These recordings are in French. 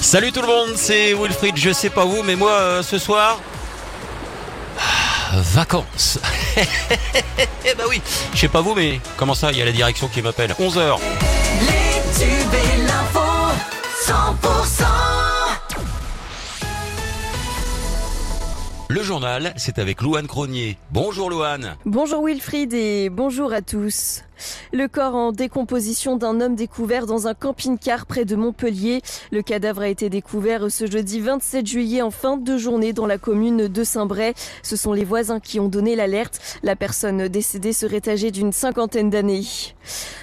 Salut tout le monde, c'est Wilfried. Je sais pas vous, mais moi euh, ce soir. ah, Vacances. Eh bah oui, je sais pas vous, mais comment ça, il y a la direction qui m'appelle. 11h. Les tubes et l'info, 100%. Le journal, c'est avec Louane Cronier. Bonjour Louane. Bonjour Wilfried et bonjour à tous. Le corps en décomposition d'un homme découvert dans un camping-car près de Montpellier. Le cadavre a été découvert ce jeudi 27 juillet en fin de journée dans la commune de Saint-Bray. Ce sont les voisins qui ont donné l'alerte. La personne décédée serait âgée d'une cinquantaine d'années.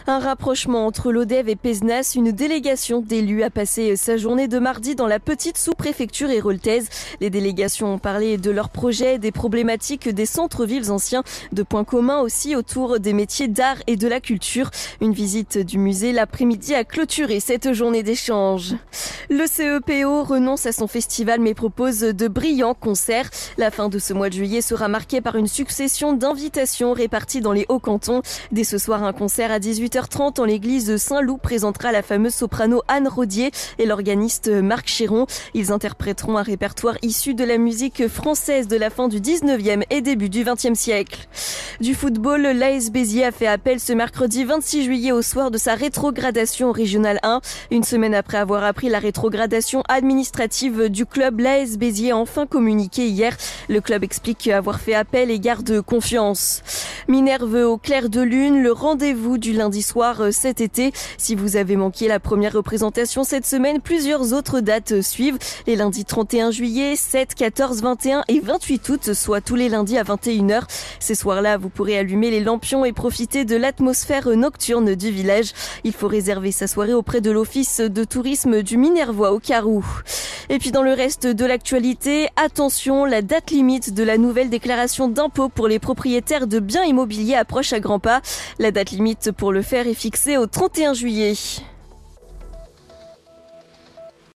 Un rapprochement entre l'ODEV et Pézenas, une délégation d'élus a passé sa journée de mardi dans la petite sous-préfecture héroltaise. Les délégations ont parlé de leurs projets, des problématiques des centres-villes anciens, de points communs aussi autour des métiers d'art et de la culture. Une visite du musée l'après-midi a clôturé cette journée d'échange. Le CEPO renonce à son festival mais propose de brillants concerts. La fin de ce mois de juillet sera marquée par une succession d'invitations réparties dans les hauts cantons. Dès ce soir, un concert à 18h30 en l'église Saint-Loup présentera la fameuse soprano Anne Rodier et l'organiste Marc Chéron. Ils interpréteront un répertoire issu de la musique française de la fin du 19e et début du 20e siècle. Du football, l'AS Béziers a fait appel ce mercredi 26 juillet au soir de sa rétrogradation au régional 1. Une semaine après avoir appris la rétrogradation administrative du club, l'AS Béziers a enfin communiqué hier. Le club explique avoir fait appel et garde confiance. Minerve au clair de lune, le rendez-vous du lundi soir euh, cet été. Si vous avez manqué la première représentation cette semaine, plusieurs autres dates suivent. Les lundis 31 juillet, 7, 14, 21 et 28 août, soit tous les lundis à 21h. Ces soirs-là, vous pourrez allumer les lampions et profiter de l'atmosphère nocturne du village. Il faut réserver sa soirée auprès de l'office de tourisme du Minervois au Carou. Et puis dans le reste de l'actualité, attention, la date limite de la nouvelle déclaration d'impôt pour les propriétaires de biens immobiliers approche à grands pas. La date limite pour le faire est fixée au 31 juillet.